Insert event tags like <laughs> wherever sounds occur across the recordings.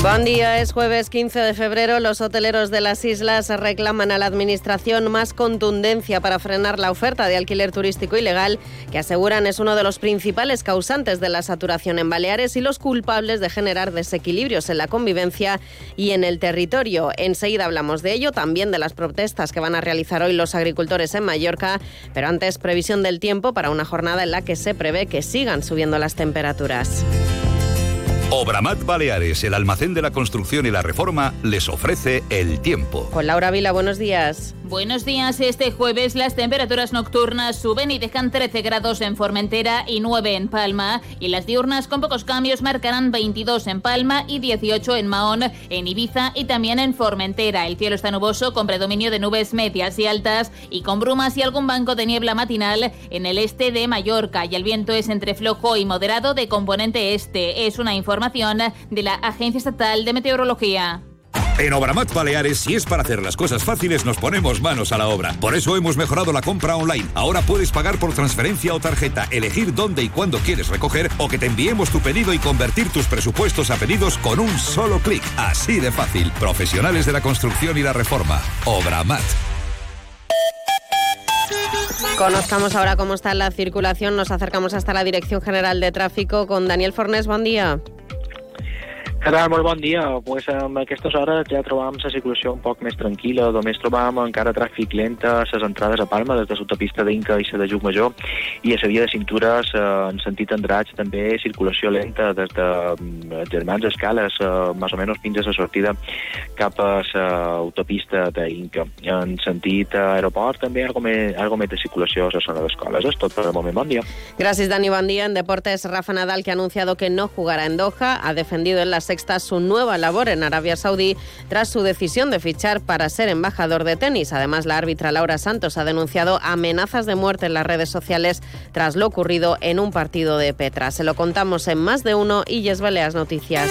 Buen día, es jueves 15 de febrero. Los hoteleros de las islas reclaman a la Administración más contundencia para frenar la oferta de alquiler turístico ilegal, que aseguran es uno de los principales causantes de la saturación en Baleares y los culpables de generar desequilibrios en la convivencia y en el territorio. Enseguida hablamos de ello, también de las protestas que van a realizar hoy los agricultores en Mallorca, pero antes previsión del tiempo para una jornada en la que se prevé que sigan subiendo las temperaturas. Obramat Baleares, el almacén de la construcción y la reforma, les ofrece el tiempo. Con Laura Vila, buenos días. Buenos días. Este jueves las temperaturas nocturnas suben y dejan 13 grados en Formentera y 9 en Palma. Y las diurnas con pocos cambios marcarán 22 en Palma y 18 en Mahón, en Ibiza y también en Formentera. El cielo está nuboso con predominio de nubes medias y altas y con brumas y algún banco de niebla matinal en el este de Mallorca. Y el viento es entre flojo y moderado de componente este. Es una información de la Agencia Estatal de Meteorología. En Obramat Baleares, si es para hacer las cosas fáciles, nos ponemos manos a la obra. Por eso hemos mejorado la compra online. Ahora puedes pagar por transferencia o tarjeta, elegir dónde y cuándo quieres recoger o que te enviemos tu pedido y convertir tus presupuestos a pedidos con un solo clic. Así de fácil. Profesionales de la construcción y la reforma. Obramat. Conozcamos ahora cómo está la circulación. Nos acercamos hasta la Dirección General de Tráfico con Daniel Fornés. Buen día. Què tal? Molt bon dia. Pues, amb aquestes hores ja trobàvem la circulació un poc més tranquil·la. Només trobàvem encara tràfic lent a les entrades a Palma, des de l'autopista d'Inca i la de Llucmajor, i a la via de cintures, eh, en sentit Andratx, també circulació lenta des de eh, Germans Escales, eh, més o menys fins a la sortida cap a l'autopista d'Inca. En sentit aeroport, també algo més, algo més de circulació a la zona d'escoles. És tot per el moment. Bon dia. Gracias, Dani. Buen día. En deportes, Rafa Nadal, que ha anunciado que no jugará en Doha, ha defendido en la su nueva labor en Arabia Saudí tras su decisión de fichar para ser embajador de tenis. Además, la árbitra Laura Santos ha denunciado amenazas de muerte en las redes sociales tras lo ocurrido en un partido de Petra. Se lo contamos en más de uno y Yes Baleas Noticias.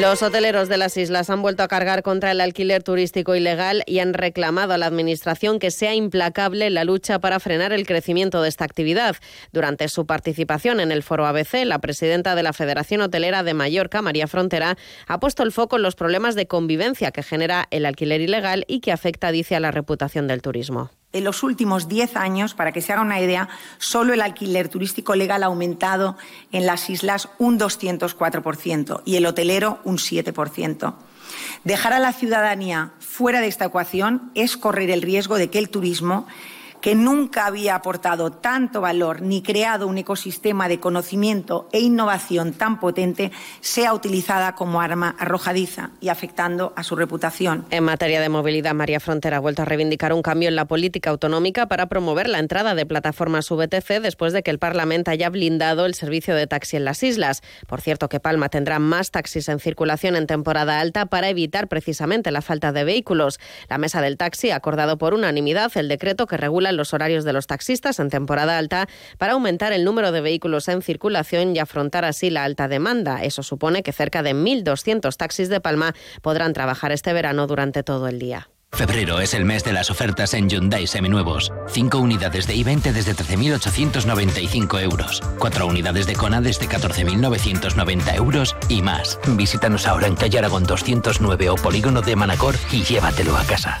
Los hoteleros de las islas han vuelto a cargar contra el alquiler turístico ilegal y han reclamado a la Administración que sea implacable la lucha para frenar el crecimiento de esta actividad. Durante su participación en el foro ABC, la presidenta de la Federación Hotelera de Mallorca, María Frontera, ha puesto el foco en los problemas de convivencia que genera el alquiler ilegal y que afecta, dice, a la reputación del turismo. En los últimos 10 años, para que se haga una idea, solo el alquiler turístico legal ha aumentado en las islas un 204% y el hotelero un 7%. Dejar a la ciudadanía fuera de esta ecuación es correr el riesgo de que el turismo que nunca había aportado tanto valor ni creado un ecosistema de conocimiento e innovación tan potente, sea utilizada como arma arrojadiza y afectando a su reputación. En materia de movilidad, María Frontera ha vuelto a reivindicar un cambio en la política autonómica para promover la entrada de plataformas VTC después de que el Parlamento haya blindado el servicio de taxi en las islas. Por cierto, que Palma tendrá más taxis en circulación en temporada alta para evitar precisamente la falta de vehículos. La mesa del taxi ha acordado por unanimidad el decreto que regula los horarios de los taxistas en temporada alta para aumentar el número de vehículos en circulación y afrontar así la alta demanda. Eso supone que cerca de 1.200 taxis de Palma podrán trabajar este verano durante todo el día. Febrero es el mes de las ofertas en Hyundai Seminuevos. 5 unidades de i20 desde 13.895 euros. 4 unidades de Kona desde 14.990 euros y más. Visítanos ahora en calle Aragón 209 o Polígono de Manacor y llévatelo a casa.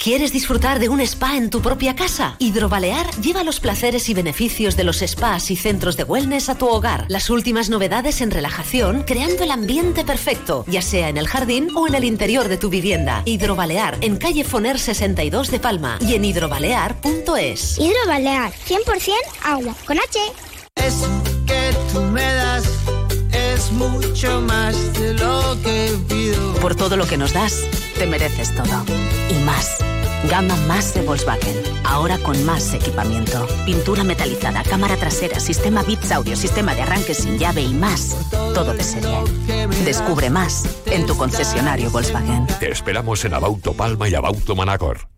¿Quieres disfrutar de un spa en tu propia casa? Hidrobalear lleva los placeres y beneficios de los spas y centros de wellness a tu hogar. Las últimas novedades en relajación, creando el ambiente perfecto, ya sea en el jardín o en el interior de tu vivienda. Hidrobalear en calle Foner 62 de Palma y en hidrobalear.es. Hidrobalear, 100% agua, con H. Eso que tú me das es mucho más de lo que pido. Por todo lo que nos das, te mereces todo. Y más. Gama más de Volkswagen. Ahora con más equipamiento. Pintura metalizada, cámara trasera, sistema bits audio, sistema de arranque sin llave y más. Todo de serie. Descubre más en tu concesionario Volkswagen. Te esperamos en Abauto Palma y Abauto Manacor.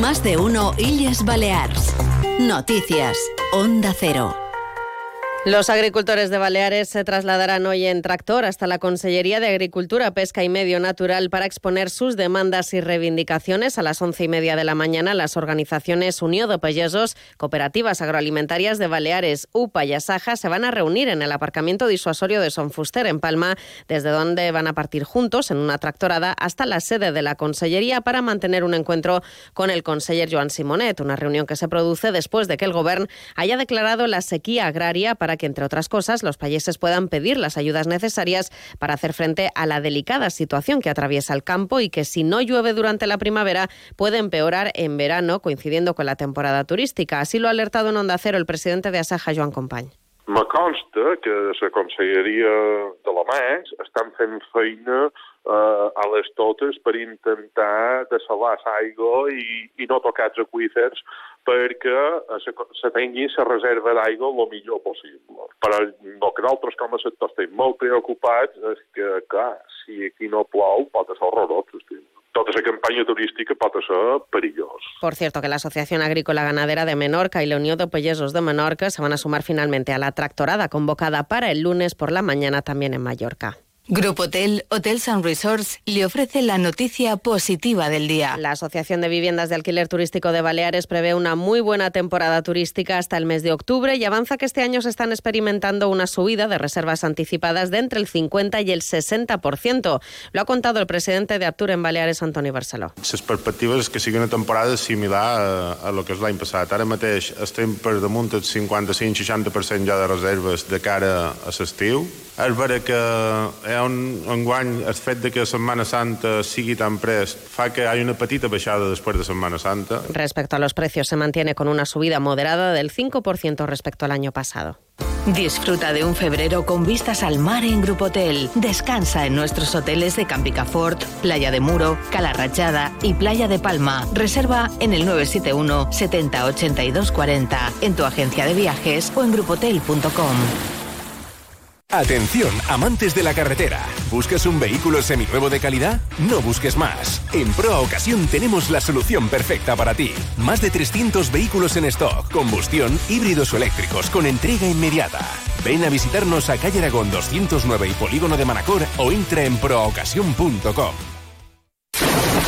Más de uno Illes Balears. Noticias. Onda Cero. Los agricultores de Baleares se trasladarán hoy en tractor hasta la Consellería de Agricultura, Pesca y Medio Natural para exponer sus demandas y reivindicaciones. A las once y media de la mañana, las organizaciones Unió de Pellesos, Cooperativas Agroalimentarias de Baleares, UPA y Asaja se van a reunir en el aparcamiento disuasorio de Son Fuster, en Palma, desde donde van a partir juntos en una tractorada hasta la sede de la Consellería para mantener un encuentro con el conseller Joan Simonet, una reunión que se produce después de que el Gobierno haya declarado la sequía agraria para que, entre otras cosas, los payeses puedan pedir las ayudas necesarias para hacer frente a la delicada situación que atraviesa el campo y que si no llueve durante la primavera puede empeorar en verano, coincidiendo con la temporada turística. Así lo ha alertado en Onda Cero el presidente de Asaja, Joan Compañ. Me consta que la Conselleria de la MES estan fent feina eh, a les totes per intentar desalar l'aigua i, i no tocar els aquífers perquè se, se tingui la reserva d'aigua el millor possible. Però el que nosaltres com a sector estem molt preocupats és que, clar, si aquí no plou pot ser horrorós. Estem. Tota campanya turística pot ser perillós. Por cierto, que la Asociación Agrícola Ganadera de Menorca y la Unión de Pellesos de Menorca se van a sumar finalmente a la tractorada convocada para el lunes por la mañana también en Mallorca. Grupo Hotel, Hotels and Resorts le ofrece la noticia positiva del día. La Asociación de Viviendas de Alquiler Turístico de Baleares prevé una muy buena temporada turística hasta el mes de octubre y avanza que este año se están experimentando una subida de reservas anticipadas de entre el 50 y el 60%. Lo ha contado el presidente de Aptur en Baleares, Antoni Barceló. Les perspectives és que sigui una temporada similar a, a lo que és l'any passat. Ara mateix estem per damunt del 55-60% ja de reserves de cara a l'estiu. És vera que hi un enguany el fet de que Setmana Santa sigui tan prest fa que hi hagi una petita baixada després de Setmana Santa. Respecto a los precios, se mantiene con una subida moderada del 5% respecto al año pasado. Disfruta de un febrero con vistas al mar en Grupo Hotel. Descansa en nuestros hoteles de Campicafort, Playa de Muro, Cala Rachada y Playa de Palma. Reserva en el 971 70 82 40 en tu agencia de viajes o en grupotel.com. Atención, amantes de la carretera. ¿Buscas un vehículo seminuevo de calidad? No busques más. En Proa Ocasión tenemos la solución perfecta para ti. Más de 300 vehículos en stock, combustión, híbridos o eléctricos, con entrega inmediata. Ven a visitarnos a calle Aragón 209 y Polígono de Manacor o entra en proocasión.com.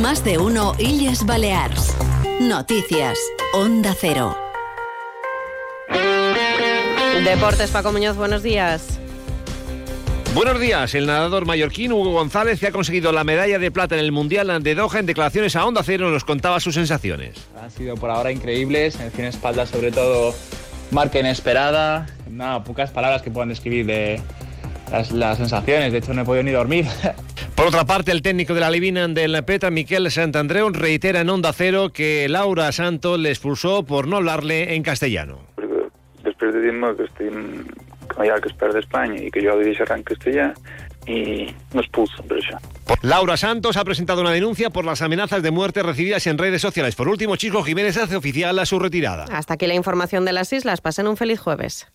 Más de uno Illes Balears. Noticias. Onda Cero. Deportes, Paco Muñoz, buenos días. Buenos días. El nadador mallorquín Hugo González, que ha conseguido la medalla de plata en el Mundial de Doha, en declaraciones a Onda Cero nos contaba sus sensaciones. Han sido por ahora increíbles, en fin, espalda sobre todo marca inesperada, nada, pocas palabras que puedan describir de las, las sensaciones, de hecho no he podido ni dormir. <laughs> Por otra parte, el técnico de la Livinan del Peta, Miquel Santandreu, reitera en Onda Cero que Laura Santos le expulsó por no hablarle en castellano. Després de dir-me que estem que no hi ha que es perd d'Espanya i que jo li deixaré en castellà i m'expulsen per això. Laura Santos ha presentado una denuncia por las amenazas de muerte recibidas en redes sociales. Por último, Chico Jiménez hace oficial a su retirada. Hasta aquí la información de las islas. Pasen un feliz jueves.